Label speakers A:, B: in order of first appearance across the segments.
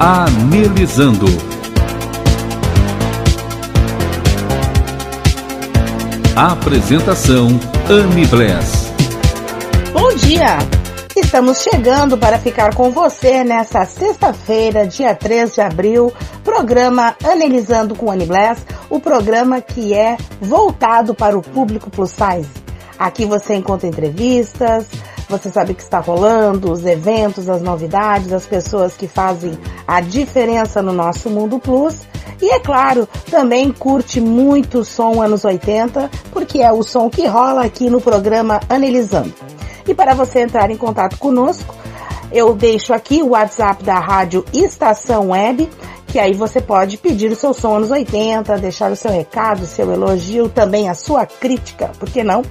A: Anelizando. Apresentação Anne Bless.
B: Bom dia! Estamos chegando para ficar com você nessa sexta-feira, dia 3 de abril, programa Analisando com Anne Bless, o programa que é voltado para o público plus size. Aqui você encontra entrevistas, você sabe o que está rolando, os eventos, as novidades, as pessoas que fazem a diferença no nosso mundo plus. E é claro, também curte muito o som anos 80, porque é o som que rola aqui no programa Analisando. E para você entrar em contato conosco, eu deixo aqui o WhatsApp da Rádio Estação Web, que aí você pode pedir o seu som anos 80, deixar o seu recado, o seu elogio, também a sua crítica, por que não?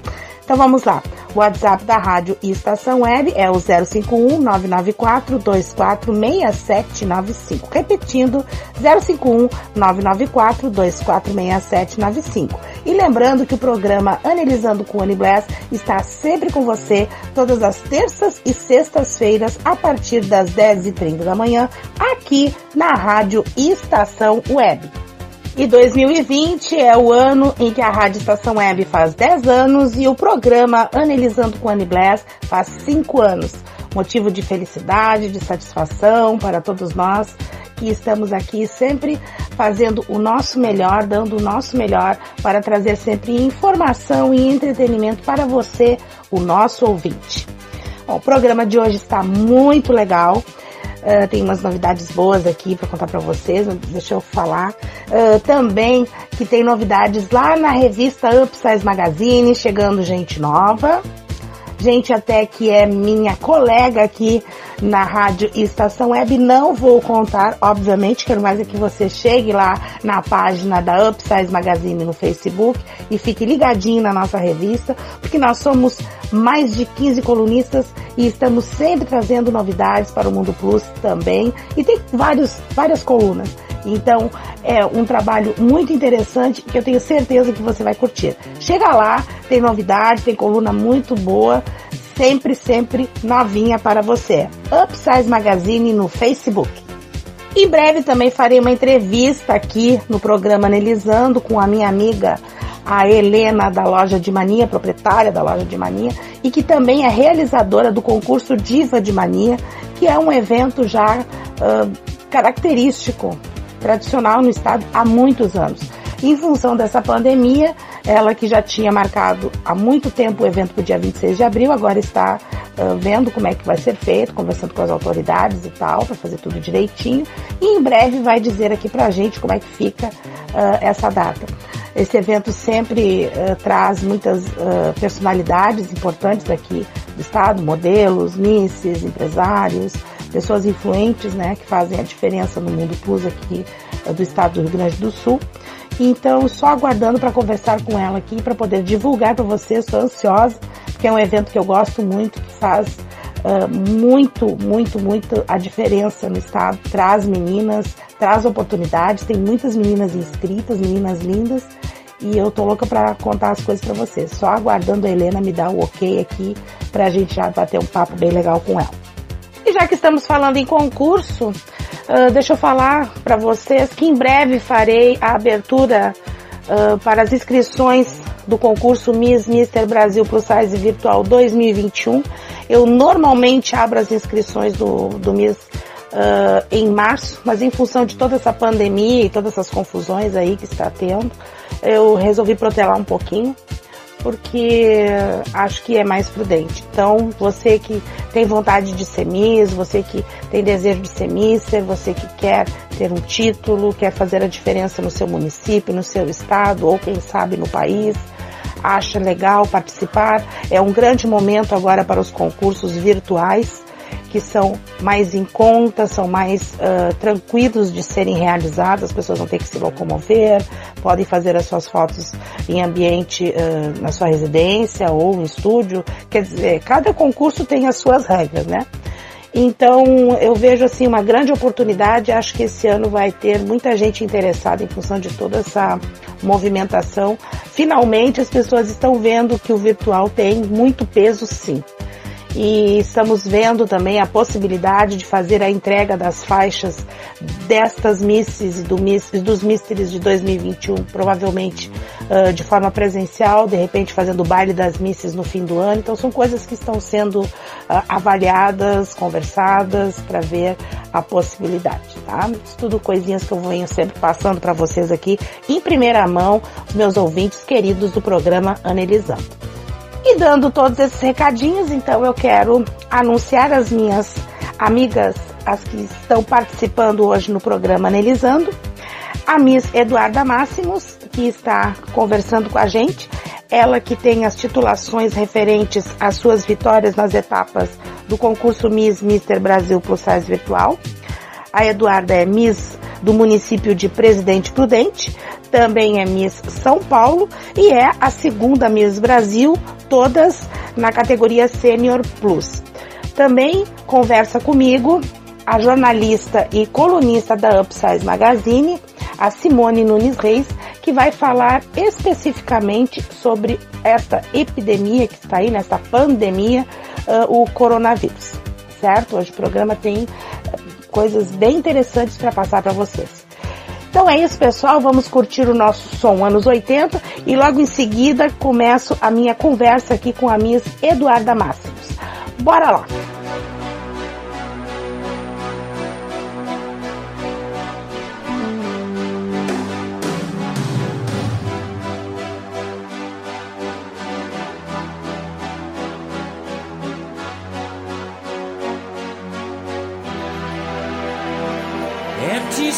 B: Então vamos lá. O WhatsApp da Rádio Estação Web é o 051 994 246795. Repetindo, 051 994 246795. E lembrando que o programa Analisando com Annie Bless está sempre com você todas as terças e sextas-feiras a partir das 10h30 da manhã aqui na Rádio Estação Web. E 2020 é o ano em que a Rádio Estação Web faz 10 anos e o programa Analisando com Annie Bless faz 5 anos. Motivo de felicidade, de satisfação para todos nós que estamos aqui sempre fazendo o nosso melhor, dando o nosso melhor para trazer sempre informação e entretenimento para você, o nosso ouvinte. Bom, o programa de hoje está muito legal. Uh, tem umas novidades boas aqui para contar para vocês, deixa eu falar. Uh, também que tem novidades lá na revista Upsize Magazine, chegando gente nova. Gente até que é minha colega aqui na rádio estação web. Não vou contar, obviamente, quero mais é que você chegue lá na página da Upsize Magazine no Facebook e fique ligadinho na nossa revista, porque nós somos mais de 15 colunistas e estamos sempre trazendo novidades para o Mundo Plus também. E tem vários, várias colunas. Então é um trabalho muito interessante que eu tenho certeza que você vai curtir. Chega lá, tem novidade, tem coluna muito boa, sempre, sempre novinha para você. Upsize Magazine no Facebook. Em breve também farei uma entrevista aqui no programa Analisando com a minha amiga a Helena da loja de Mania, proprietária da loja de Mania, e que também é realizadora do concurso Diva de Mania, que é um evento já uh, característico, tradicional no estado há muitos anos. Em função dessa pandemia, ela que já tinha marcado há muito tempo o evento para o dia 26 de abril, agora está uh, vendo como é que vai ser feito, conversando com as autoridades e tal, para fazer tudo direitinho. E em breve vai dizer aqui para a gente como é que fica uh, essa data. Esse evento sempre uh, traz muitas personalidades importantes daqui do estado, modelos, misses, empresários, pessoas influentes, né, que fazem a diferença no mundo plus aqui do estado do Rio Grande do Sul. Então, só aguardando para conversar com ela aqui, para poder divulgar para vocês. Estou ansiosa, porque é um evento que eu gosto muito, que faz uh, muito, muito, muito a diferença no estado. Traz meninas, traz oportunidades. Tem muitas meninas inscritas, meninas lindas. E eu tô louca para contar as coisas para vocês. Só aguardando a Helena me dar o ok aqui para a gente já bater um papo bem legal com ela. E já que estamos falando em concurso, Uh, deixa eu falar para vocês que em breve farei a abertura uh, para as inscrições do concurso Miss Mister Brasil Plus Size Virtual 2021. Eu normalmente abro as inscrições do, do Miss uh, em março, mas em função de toda essa pandemia e todas essas confusões aí que está tendo, eu resolvi protelar um pouquinho porque acho que é mais prudente. Então, você que tem vontade de ser Miss, você que tem desejo de ser Mister, você que quer ter um título, quer fazer a diferença no seu município, no seu estado ou quem sabe no país, acha legal participar, é um grande momento agora para os concursos virtuais. Que são mais em conta, são mais uh, tranquilos de serem realizados, as pessoas não têm que se locomover, podem fazer as suas fotos em ambiente uh, na sua residência ou em estúdio. Quer dizer, cada concurso tem as suas regras, né? Então eu vejo assim uma grande oportunidade. Acho que esse ano vai ter muita gente interessada em função de toda essa movimentação. Finalmente as pessoas estão vendo que o virtual tem muito peso, sim e estamos vendo também a possibilidade de fazer a entrega das faixas destas misses e do miss, dos Mysteries de 2021, provavelmente uh, de forma presencial, de repente fazendo o baile das misses no fim do ano. Então são coisas que estão sendo uh, avaliadas, conversadas para ver a possibilidade, tá? Isso tudo coisinhas que eu venho sempre passando para vocês aqui em primeira mão, meus ouvintes queridos do programa Analisando. E dando todos esses recadinhos, então eu quero anunciar as minhas amigas, as que estão participando hoje no programa Analisando. A Miss Eduarda Máximos, que está conversando com a gente, ela que tem as titulações referentes às suas vitórias nas etapas do concurso Miss Mister Brasil Plus Size Virtual. A Eduarda é Miss do município de Presidente Prudente, também é Miss São Paulo e é a segunda Miss Brasil, todas na categoria Senior Plus. Também conversa comigo a jornalista e colunista da Upsize Magazine, a Simone Nunes Reis, que vai falar especificamente sobre esta epidemia que está aí, nesta pandemia, uh, o coronavírus. Certo? Hoje o programa tem coisas bem interessantes para passar para vocês. Então é isso, pessoal. Vamos curtir o nosso som anos 80 e logo em seguida começo a minha conversa aqui com a Miss Eduarda Máximos. Bora lá!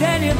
B: need any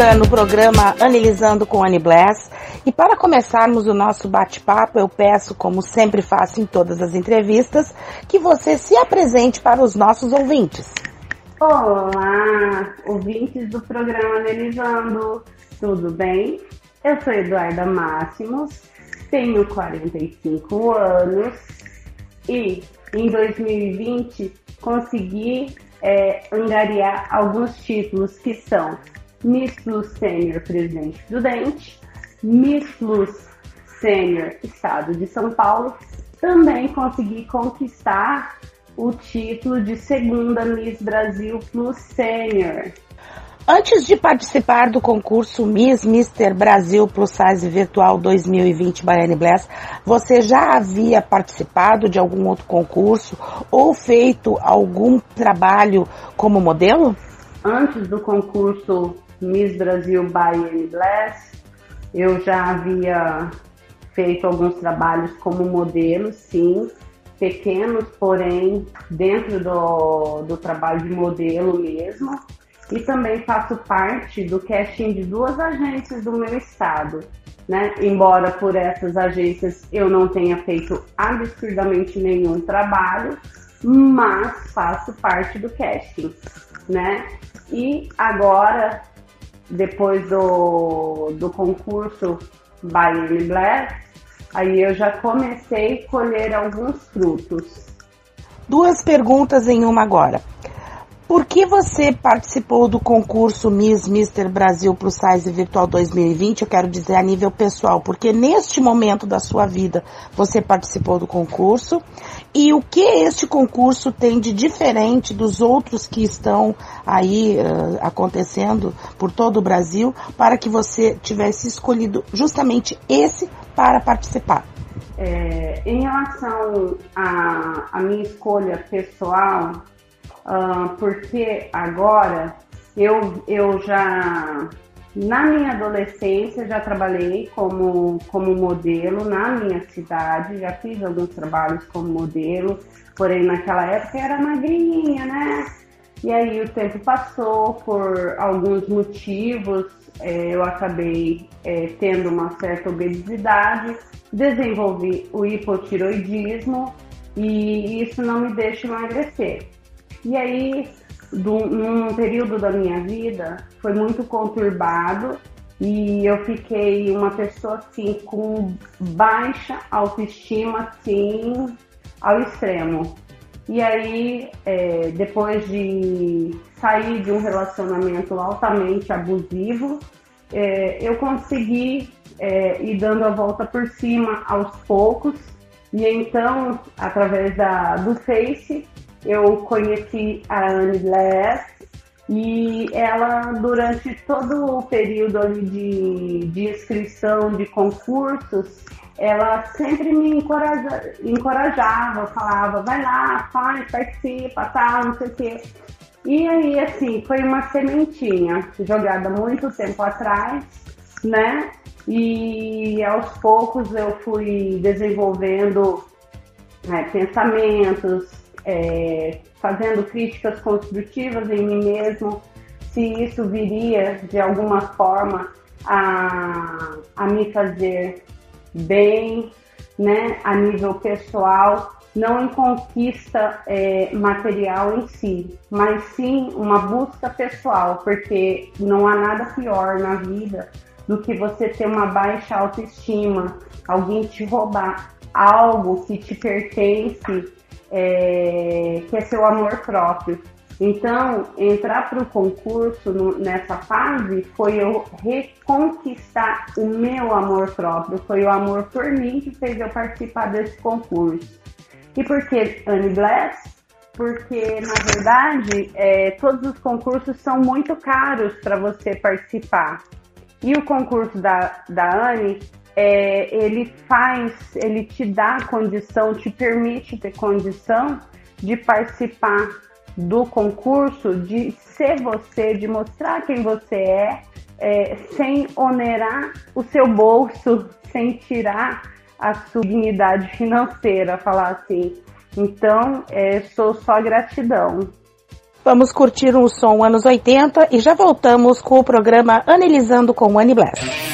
B: bem-vinda no programa Analisando com Annie Bless. E para começarmos o nosso bate-papo, eu peço, como sempre faço em todas as entrevistas, que você se apresente para os nossos ouvintes.
C: Olá, ouvintes do programa Analisando, tudo bem? Eu sou Eduarda Máximos, tenho 45 anos e em 2020 consegui é, angariar alguns títulos que são Miss Plus Sênior Presidente Prudente, Miss Plus Sênior Estado de São Paulo, também consegui conquistar o título de segunda Miss Brasil Plus Sênior.
B: Antes de participar do concurso Miss Mister Brasil Plus Size Virtual 2020 Baiane Bless, você já havia participado de algum outro concurso ou feito algum trabalho como modelo?
C: Antes do concurso Miss Brasil by Annie Bless. Eu já havia feito alguns trabalhos como modelo, sim, pequenos, porém dentro do, do trabalho de modelo mesmo. E também faço parte do casting de duas agências do meu estado. Né? Embora por essas agências eu não tenha feito absurdamente nenhum trabalho, mas faço parte do casting, né? E agora depois do, do concurso Bayern Black, aí eu já comecei a colher alguns frutos.
B: Duas perguntas em uma agora. Por que você participou do concurso Miss Mister Brasil Plus Size Virtual 2020? Eu quero dizer a nível pessoal, porque neste momento da sua vida você participou do concurso e o que este concurso tem de diferente dos outros que estão aí uh, acontecendo por todo o Brasil para que você tivesse escolhido justamente esse para participar?
C: É, em relação à minha escolha pessoal, uh, porque agora eu, eu já, na minha adolescência, já trabalhei como, como modelo na minha cidade, já fiz alguns trabalhos como modelo, porém naquela época era magrinha, né? E aí o tempo passou, por alguns motivos, é, eu acabei é, tendo uma certa obesidade, desenvolvi o hipotiroidismo e isso não me deixa emagrecer. E aí, do, num período da minha vida, foi muito conturbado e eu fiquei uma pessoa assim com baixa autoestima assim ao extremo. E aí, é, depois de sair de um relacionamento altamente abusivo, é, eu consegui é, ir dando a volta por cima aos poucos. E então, através da, do Face, eu conheci a Anne Glass e ela, durante todo o período ali de, de inscrição de concursos, ela sempre me encoraja, encorajava, falava, vai lá, faz, participa, tal, não sei o quê. E aí, assim, foi uma sementinha jogada muito tempo atrás, né? E aos poucos eu fui desenvolvendo é, pensamentos, é, fazendo críticas construtivas em mim mesmo, se isso viria de alguma forma a, a me fazer bem, né, a nível pessoal, não em conquista é, material em si, mas sim uma busca pessoal, porque não há nada pior na vida do que você ter uma baixa autoestima, alguém te roubar algo que te pertence, é, que é seu amor próprio. Então, entrar para o concurso no, nessa fase foi eu reconquistar o meu amor próprio, foi o amor por mim que fez eu participar desse concurso. E por que Anne Bless? Porque, na verdade, é, todos os concursos são muito caros para você participar. E o concurso da, da Anne, é, ele faz, ele te dá condição, te permite ter condição de participar do concurso, de ser você, de mostrar quem você é, é, sem onerar o seu bolso, sem tirar a sua dignidade financeira, falar assim. Então, é, sou só gratidão.
D: Vamos curtir um som anos 80 e já voltamos com o programa Analisando com Annie Blast.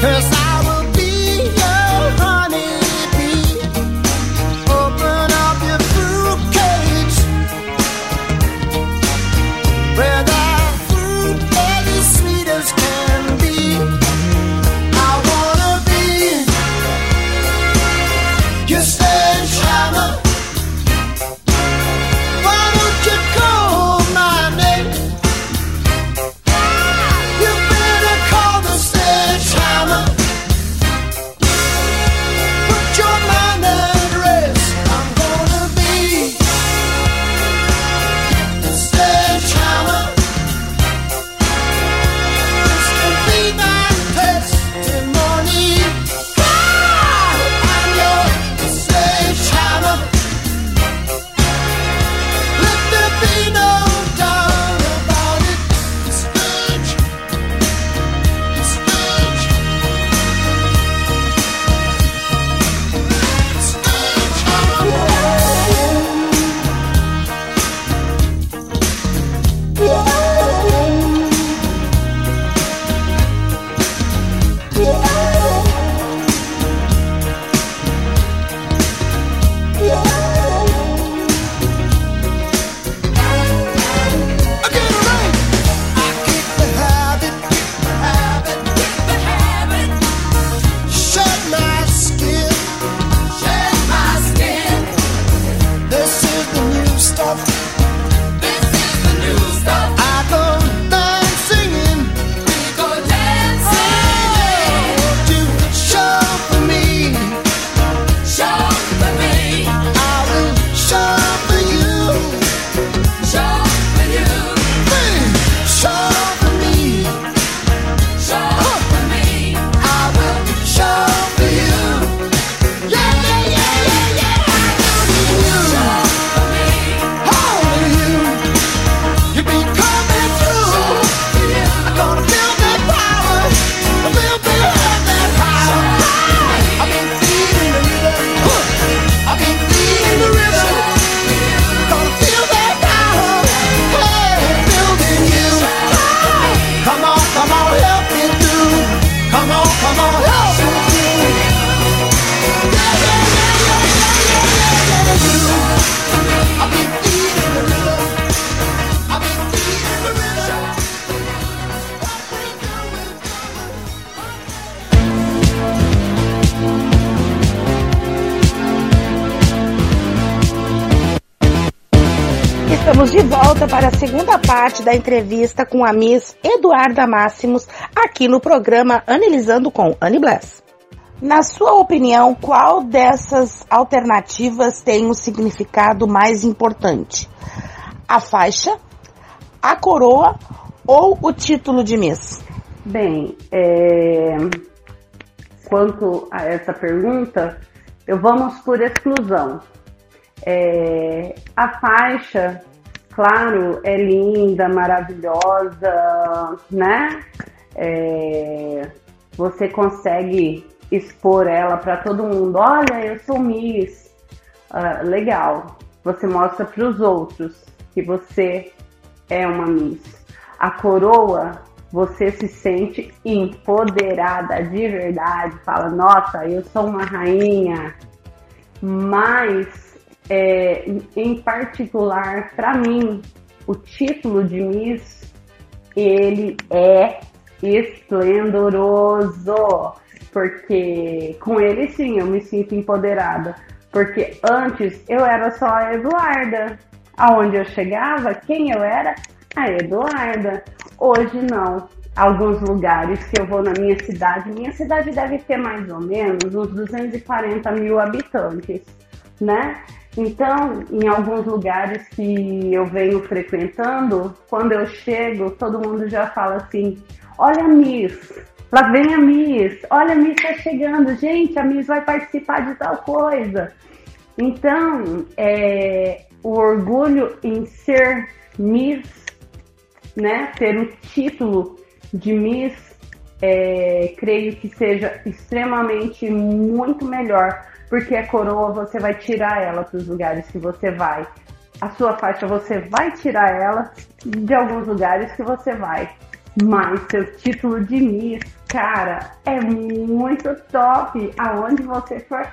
E: Cause I
B: parte da entrevista com a Miss Eduarda Máximos, aqui no programa Analisando com Annie Bless. Na sua opinião, qual dessas alternativas tem o um significado mais importante? A faixa, a coroa ou o título de Miss?
C: Bem, é... quanto a essa pergunta, eu vamos por exclusão. É... A faixa, claro, é linda, maravilhosa, né? É... Você consegue expor ela para todo mundo. Olha, eu sou Miss. Uh, legal. Você mostra para os outros que você é uma Miss. A coroa, você se sente empoderada de verdade. Fala, nossa, eu sou uma rainha. Mas, é, em particular, para mim, o título de Miss, ele é esplendoroso porque com ele sim eu me sinto empoderada. Porque antes eu era só a Eduarda. Aonde eu chegava, quem eu era? A Eduarda. Hoje não. Alguns lugares que eu vou na minha cidade, minha cidade deve ter mais ou menos uns 240 mil habitantes, né? Então, em alguns lugares que eu venho frequentando, quando eu chego, todo mundo já fala assim: Olha, Miss, Lá vem a Miss, olha a Miss está chegando, gente, a Miss vai participar de tal coisa. Então, é, o orgulho em ser Miss, né, ter o título de Miss, é, creio que seja extremamente muito melhor, porque a coroa você vai tirar ela para os lugares que você vai. A sua faixa você vai tirar ela de alguns lugares que você vai. Mas seu título de Miss, cara, é muito top. Aonde você for,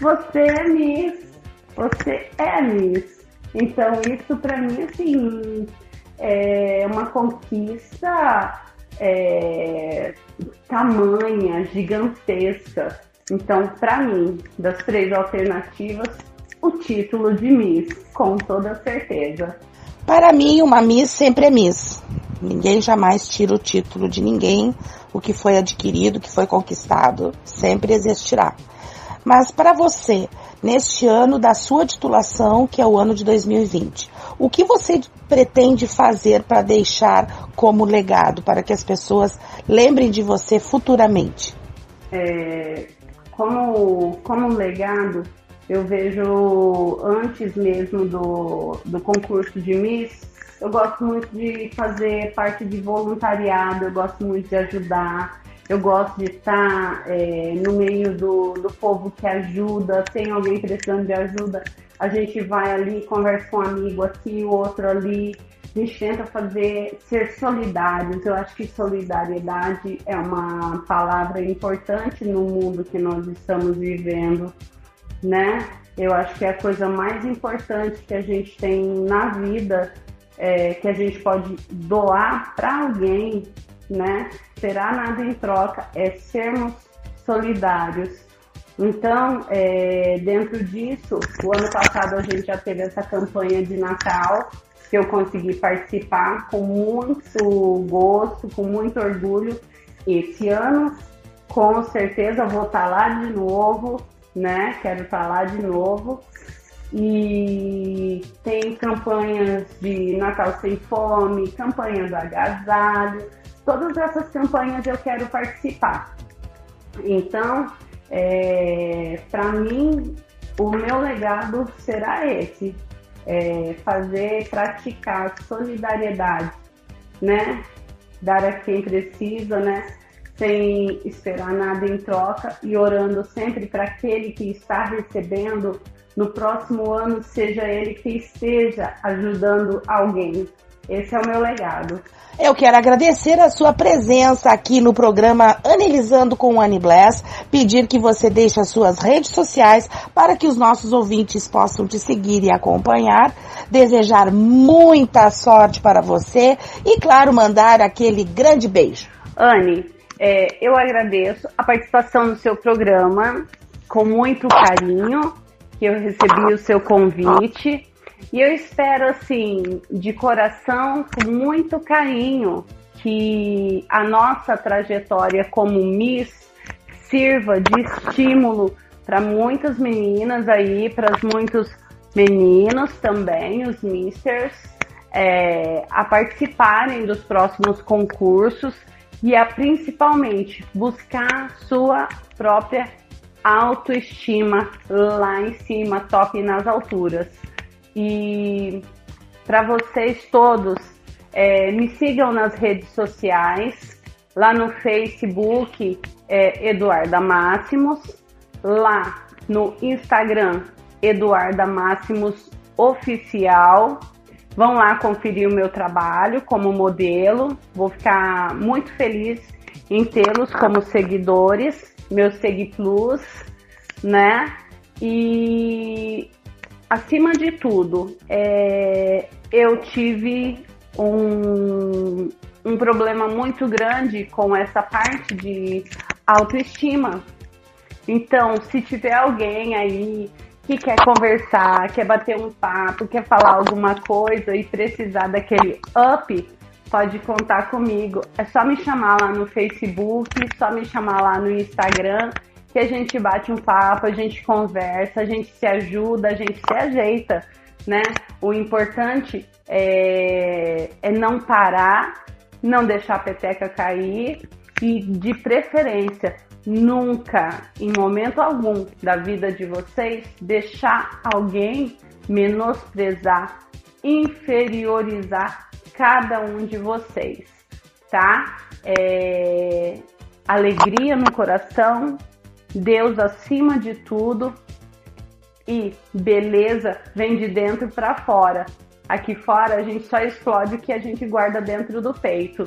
C: você é Miss. Você é Miss. Então isso para mim assim é uma conquista é, tamanha, gigantesca. Então, para mim, das três alternativas, o título de Miss, com toda certeza.
B: Para mim, uma Miss sempre é Miss. Ninguém jamais tira o título de ninguém. O que foi adquirido, o que foi conquistado, sempre existirá. Mas para você, neste ano da sua titulação, que é o ano de 2020, o que você pretende fazer para deixar como legado, para que as pessoas lembrem de você futuramente?
C: É, como, como legado, eu vejo antes mesmo do, do concurso de Miss, eu gosto muito de fazer parte de voluntariado, eu gosto muito de ajudar, eu gosto de estar é, no meio do, do povo que ajuda, tem alguém precisando de ajuda, a gente vai ali, conversa com um amigo aqui, o outro ali, a gente tenta fazer, ser solidários. Eu acho que solidariedade é uma palavra importante no mundo que nós estamos vivendo, né? Eu acho que é a coisa mais importante que a gente tem na vida é, que a gente pode doar para alguém, né? Será nada em troca, é sermos solidários. Então, é, dentro disso, o ano passado a gente já teve essa campanha de Natal, que eu consegui participar com muito gosto, com muito orgulho. Esse ano, com certeza, vou estar lá de novo, né? Quero estar lá de novo e tem campanhas de Natal Sem Fome, campanha do agasalho, todas essas campanhas eu quero participar. Então, é, para mim, o meu legado será esse, é, fazer, praticar solidariedade, né? Dar a quem precisa, né? Sem esperar nada em troca e orando sempre para aquele que está recebendo no próximo ano seja ele que esteja ajudando alguém. Esse é o meu legado.
B: Eu quero agradecer a sua presença aqui no programa Analisando com Annie Bless, pedir que você deixe as suas redes sociais para que os nossos ouvintes possam te seguir e acompanhar, desejar muita sorte para você e, claro, mandar aquele grande beijo.
C: Anne, é, eu agradeço a participação no seu programa com muito carinho que eu recebi o seu convite. E eu espero, assim, de coração, com muito carinho, que a nossa trajetória como Miss sirva de estímulo para muitas meninas aí, para muitos meninos também, os Misters, é, a participarem dos próximos concursos e a principalmente buscar sua própria autoestima lá em cima, top nas alturas. E para vocês todos, é, me sigam nas redes sociais, lá no Facebook, é, Eduarda Máximos, lá no Instagram, Eduarda Máximos Oficial. Vão lá conferir o meu trabalho como modelo. Vou ficar muito feliz em tê-los como seguidores, meu Segui Plus, né? E acima de tudo, é, eu tive um, um problema muito grande com essa parte de autoestima. Então, se tiver alguém aí que quer conversar, quer bater um papo, quer falar alguma coisa e precisar daquele up, pode contar comigo. É só me chamar lá no Facebook, só me chamar lá no Instagram, que a gente bate um papo, a gente conversa, a gente se ajuda, a gente se ajeita, né? O importante é, é não parar, não deixar a peteca cair e, de preferência, nunca, em momento algum da vida de vocês, deixar alguém menosprezar, inferiorizar cada um de vocês, tá? É... Alegria no coração, Deus acima de tudo e beleza vem de dentro para fora. Aqui fora a gente só explode o que a gente guarda dentro do peito.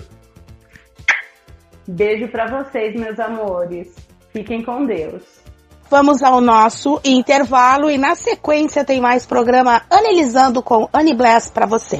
C: Beijo para vocês, meus amores. Fiquem com Deus.
B: Vamos ao nosso intervalo e na sequência tem mais programa Analisando com Annie Bless para você.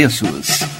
F: preços.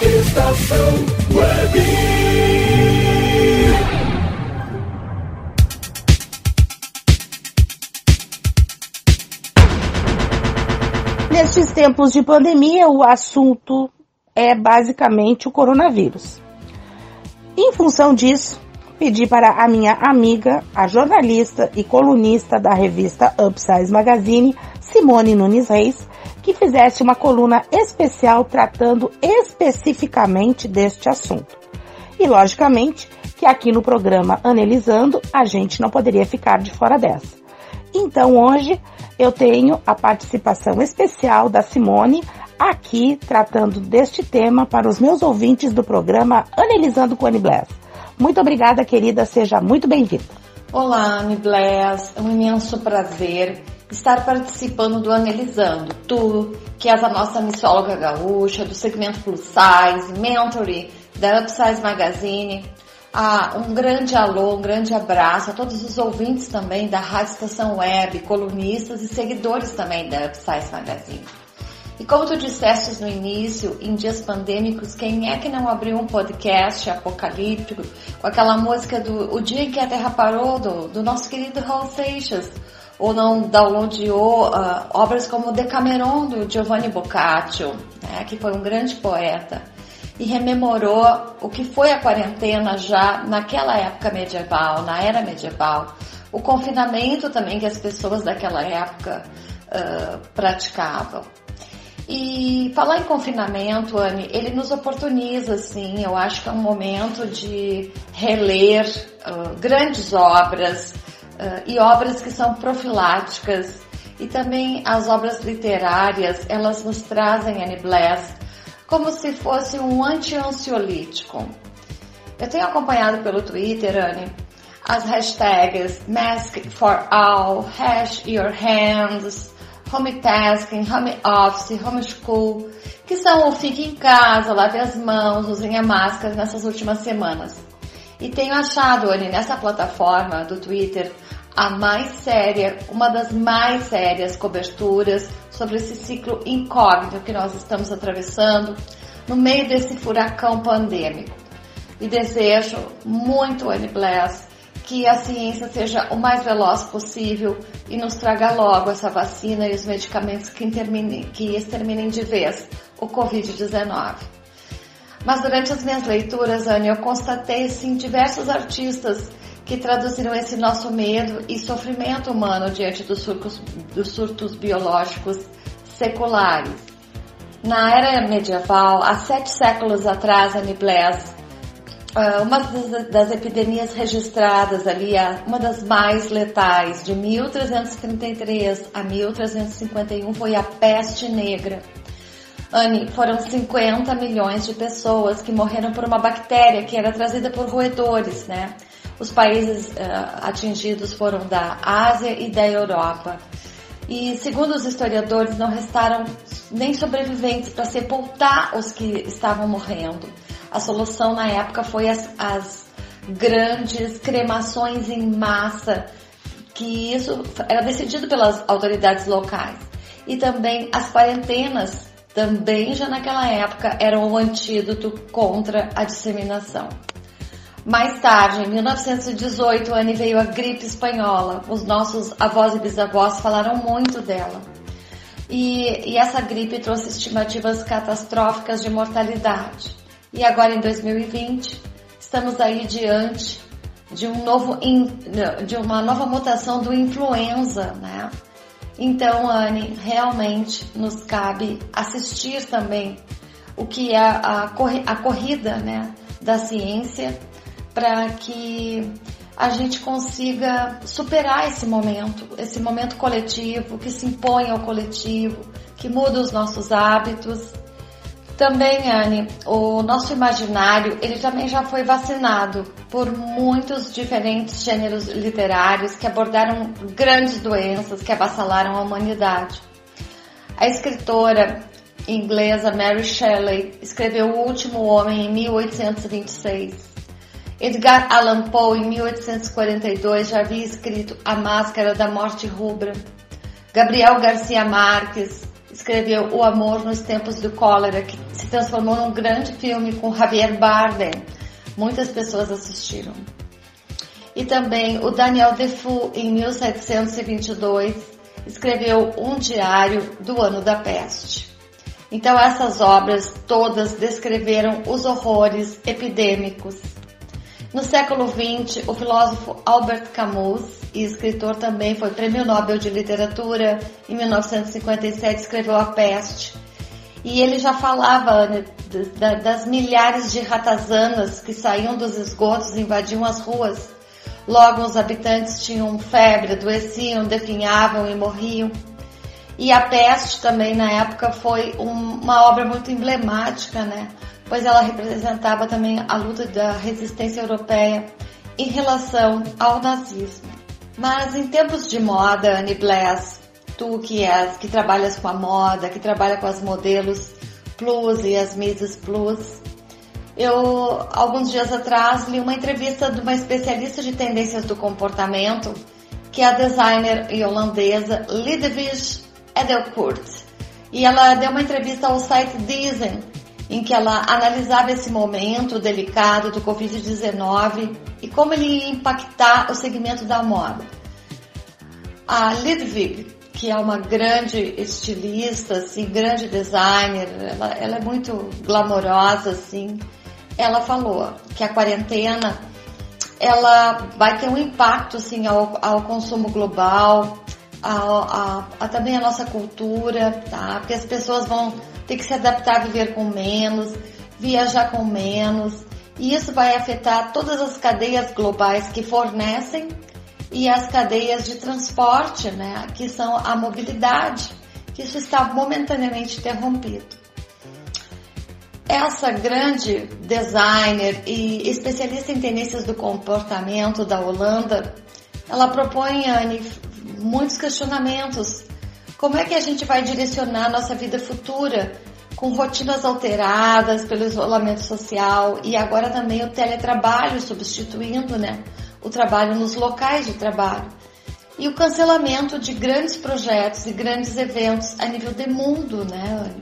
G: Estação Web.
B: Nestes tempos de pandemia, o assunto é basicamente o coronavírus. Em função disso, pedi para a minha amiga, a jornalista e colunista da revista Upsize Magazine, Simone Nunes Reis, que fizesse uma coluna especial tratando especificamente deste assunto. E, logicamente, que aqui no programa Analisando a gente não poderia ficar de fora dessa. Então, hoje eu tenho a participação especial da Simone aqui tratando deste tema para os meus ouvintes do programa Analisando com Annie Bless. Muito obrigada, querida, seja muito bem-vinda.
H: Olá, Annie Bless, é um imenso prazer estar participando do Analisando. Tu, que és a nossa missóloga gaúcha, do segmento Plus Size, Mentory, da Upsize Magazine. Ah, um grande alô, um grande abraço a todos os ouvintes também da Rádio Estação Web, colunistas e seguidores também da Upsize Magazine. E como tu disseste no início, em dias pandêmicos, quem é que não abriu um podcast apocalíptico com aquela música do O Dia em que a Terra Parou, do, do nosso querido Raul Seixas? Ou não downloadou uh, obras como Decameron, do Giovanni Boccaccio, né, que foi um grande poeta, e rememorou o que foi a quarentena já naquela época medieval, na era medieval, o confinamento também que as pessoas daquela época uh, praticavam. E falar em confinamento, Anne, ele nos oportuniza, assim, eu acho que é um momento de reler uh, grandes obras uh, e obras que são profiláticas e também as obras literárias, elas nos trazem, Anne Bless, como se fosse um anti-ansiolítico. Eu tenho acompanhado pelo Twitter, Anne, as hashtags Mask for All, Hash Your Hands, home tasking, home office, homeschool, que são o fique em casa, lave as mãos, usem a máscara nessas últimas semanas. E tenho achado, Anne, nessa plataforma do Twitter, a mais séria, uma das mais sérias coberturas sobre esse ciclo incógnito que nós estamos atravessando no meio desse furacão pandêmico. E desejo muito, Anne Bless, que a ciência seja o mais veloz possível e nos traga logo essa vacina e os medicamentos que, que exterminem de vez o Covid-19. Mas durante as minhas leituras, Anne, eu constatei sim diversos artistas que traduziram esse nosso medo e sofrimento humano diante dos surtos, dos surtos biológicos seculares. Na era medieval, há sete séculos atrás, Anne Blaise, uma das, das, epidemias registradas ali, uma das mais letais, de 1333 a 1351, foi a peste negra. Anne, foram 50 milhões de pessoas que morreram por uma bactéria que era trazida por roedores, né? Os países uh, atingidos foram da Ásia e da Europa. E segundo os historiadores, não restaram nem sobreviventes para sepultar os que estavam morrendo. A solução na época foi as, as grandes cremações em massa, que isso era decidido pelas autoridades locais. E também as quarentenas também já naquela época eram o antídoto contra a disseminação. Mais tarde, em 1918, Anne veio a gripe espanhola. Os nossos avós e bisavós falaram muito dela. E, e essa gripe trouxe estimativas catastróficas de mortalidade. E agora, em 2020, estamos aí diante de um novo de uma nova mutação do influenza, né? Então, Anne, realmente nos cabe assistir também o que é a, a corrida, né, da ciência para que a gente consiga superar esse momento, esse momento coletivo, que se impõe ao coletivo, que muda os nossos hábitos. Também, Anne, o nosso imaginário, ele também já foi vacinado por muitos diferentes gêneros literários que abordaram grandes doenças que avassalaram a humanidade. A escritora inglesa Mary Shelley escreveu O Último Homem em 1826 Edgar Allan Poe, em 1842, já havia escrito A Máscara da Morte Rubra. Gabriel Garcia Marques escreveu O Amor nos Tempos do Cólera, que se transformou num grande filme com Javier Bardem. Muitas pessoas assistiram. E também o Daniel Defoe, em 1722, escreveu um diário do ano da peste. Então essas obras todas descreveram os horrores epidêmicos no século XX, o filósofo Albert Camus, e escritor também, foi prêmio Nobel de Literatura. Em 1957 escreveu A Peste. E ele já falava né, das milhares de ratazanas que saíam dos esgotos e invadiam as ruas. Logo, os habitantes tinham febre, adoeciam, definhavam e morriam. E a peste também na época foi uma obra muito emblemática, né? pois ela representava também a luta da resistência europeia em relação ao nazismo. Mas em tempos de moda, Annie Bless, tu que és, que trabalhas com a moda, que trabalha com as modelos Plus e as Mrs. Plus, eu, alguns dias atrás, li uma entrevista de uma especialista de tendências do comportamento, que é a designer holandesa Lidwig Edelkoort. E ela deu uma entrevista ao site Disney, em que ela analisava esse momento delicado do Covid-19 e como ele ia impactar o segmento da moda. A Lidwig, que é uma grande estilista, assim, grande designer, ela, ela é muito glamourosa, assim, ela falou que a quarentena ela vai ter um impacto assim, ao, ao consumo global, a, a, também a nossa cultura, tá? Porque as pessoas vão ter que se adaptar a viver com menos, viajar com menos, e isso vai afetar todas as cadeias globais que fornecem e as cadeias de transporte, né? Que são a mobilidade, que isso está momentaneamente interrompido. Essa grande designer e especialista em tendências do comportamento da Holanda, ela propõe, Anne, muitos questionamentos. Como é que a gente vai direcionar nossa vida futura com rotinas alteradas pelo isolamento social e agora também o teletrabalho substituindo né, o trabalho nos locais de trabalho e o cancelamento de grandes projetos e grandes eventos a nível de mundo, né?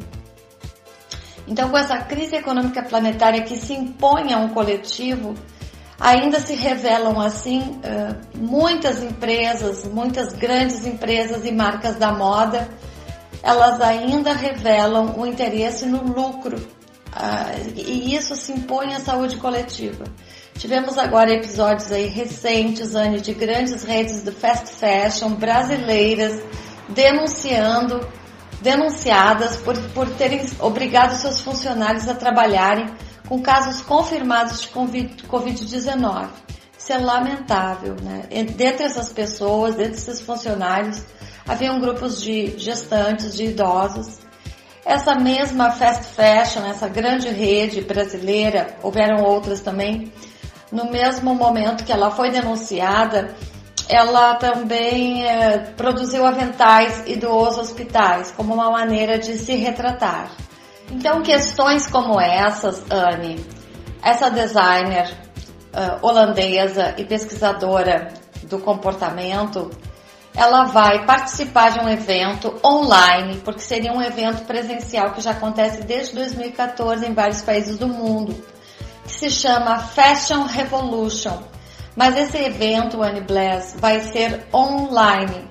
H: Então, com essa crise econômica planetária que se impõe a um coletivo, ainda se revelam assim muitas empresas, muitas grandes empresas e marcas da moda, elas ainda revelam o interesse no lucro e isso se impõe à saúde coletiva. Tivemos agora episódios aí recentes, Anne, de grandes redes do fast fashion brasileiras denunciando, denunciadas por, por terem obrigado seus funcionários a trabalharem com casos confirmados de Covid-19. Isso é lamentável, né? Dentre essas pessoas, dentre esses funcionários, haviam grupos de gestantes, de idosos. Essa mesma fast fashion, essa grande rede brasileira, houveram outras também, no mesmo momento que ela foi denunciada, ela também é, produziu aventais e doou hospitais como uma maneira de se retratar. Então, questões como essas, Anne, essa designer uh, holandesa e pesquisadora do comportamento, ela vai participar de um evento online, porque seria um evento presencial que já acontece desde 2014 em vários países do mundo, que se chama Fashion Revolution. Mas esse evento, Anne Bless, vai ser online.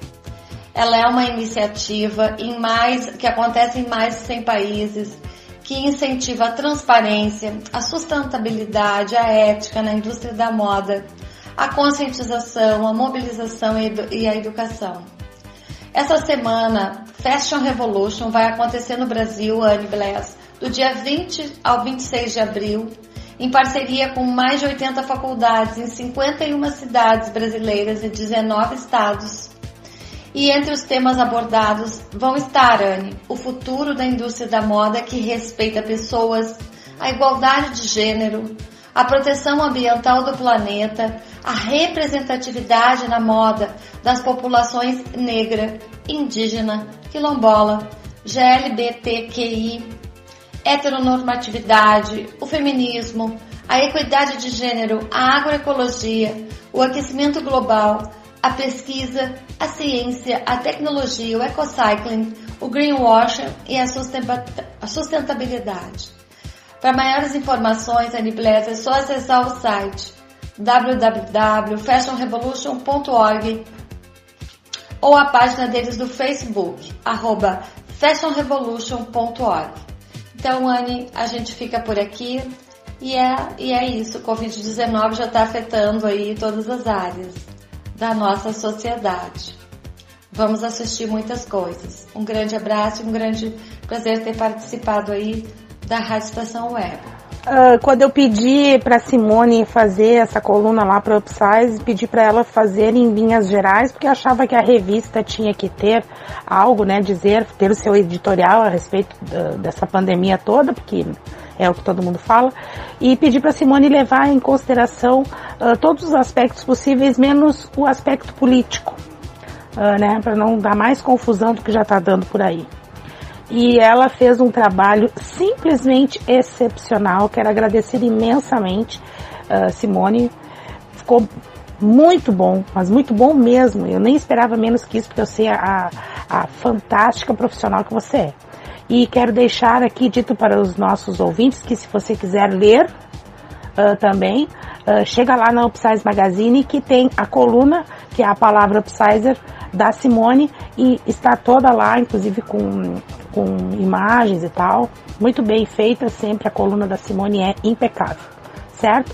H: Ela é uma iniciativa em mais, que acontece em mais de 100 países, que incentiva a transparência, a sustentabilidade, a ética na indústria da moda a conscientização, a mobilização e a educação. Essa semana, Fashion Revolution vai acontecer no Brasil, Anne Bless, do dia 20 ao 26 de abril, em parceria com mais de 80 faculdades em 51 cidades brasileiras e 19 estados. E entre os temas abordados vão estar, Anne, o futuro da indústria da moda que respeita pessoas, a igualdade de gênero, a proteção ambiental do planeta, a representatividade na moda das populações negra, indígena, quilombola, GLBTQI, heteronormatividade, o feminismo, a equidade de gênero, a agroecologia, o aquecimento global, a pesquisa, a ciência, a tecnologia, o ecocycling, o greenwashing e a sustentabilidade. Para maiores informações, Anibless, é só acessar o site www.fashionrevolution.org ou a página deles do Facebook, arroba fashionrevolution.org. Então, Anne, a gente fica por aqui e é, e é isso. O Covid-19 já está afetando aí todas as áreas da nossa sociedade. Vamos assistir muitas coisas. Um grande abraço e um grande prazer ter participado aí da Rádio Estação Web.
B: Uh, quando eu pedi para Simone fazer essa coluna lá para Upsize, pedi para ela fazer em linhas gerais, porque achava que a revista tinha que ter algo, né, dizer, ter o seu editorial a respeito dessa pandemia toda, porque é o que todo mundo fala, e pedi para Simone levar em consideração uh, todos os aspectos possíveis, menos o aspecto político, né, para não dar mais confusão do que já está dando por aí e ela fez um trabalho simplesmente excepcional. Quero agradecer imensamente, uh, Simone. Ficou muito bom, mas muito bom mesmo. Eu nem esperava menos que isso, porque eu sei a, a fantástica profissional que você é. E quero deixar aqui dito para os nossos ouvintes que se você quiser ler uh, também, uh, chega lá na Upsize Magazine que tem a coluna, que é a palavra Upsizer, da Simone, e está toda lá, inclusive com com imagens e tal. Muito bem feita, sempre a coluna da Simone é impecável, certo?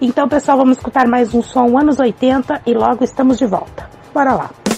B: Então, pessoal, vamos escutar mais um som anos 80 e logo estamos de volta. Bora lá.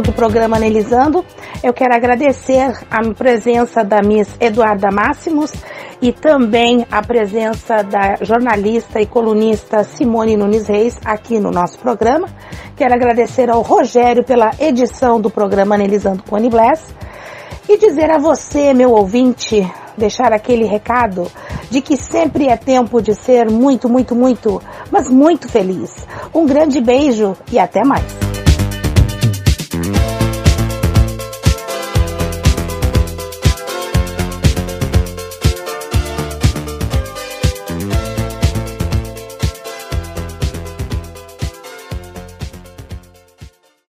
B: Do programa Analisando, eu quero agradecer a presença da Miss Eduarda Máximos e também a presença da jornalista e colunista Simone Nunes Reis aqui no nosso programa. Quero agradecer ao Rogério pela edição do programa Analisando com Bless e dizer a você, meu ouvinte, deixar aquele recado de que sempre é tempo de ser muito, muito, muito, mas muito feliz. Um grande beijo e até mais.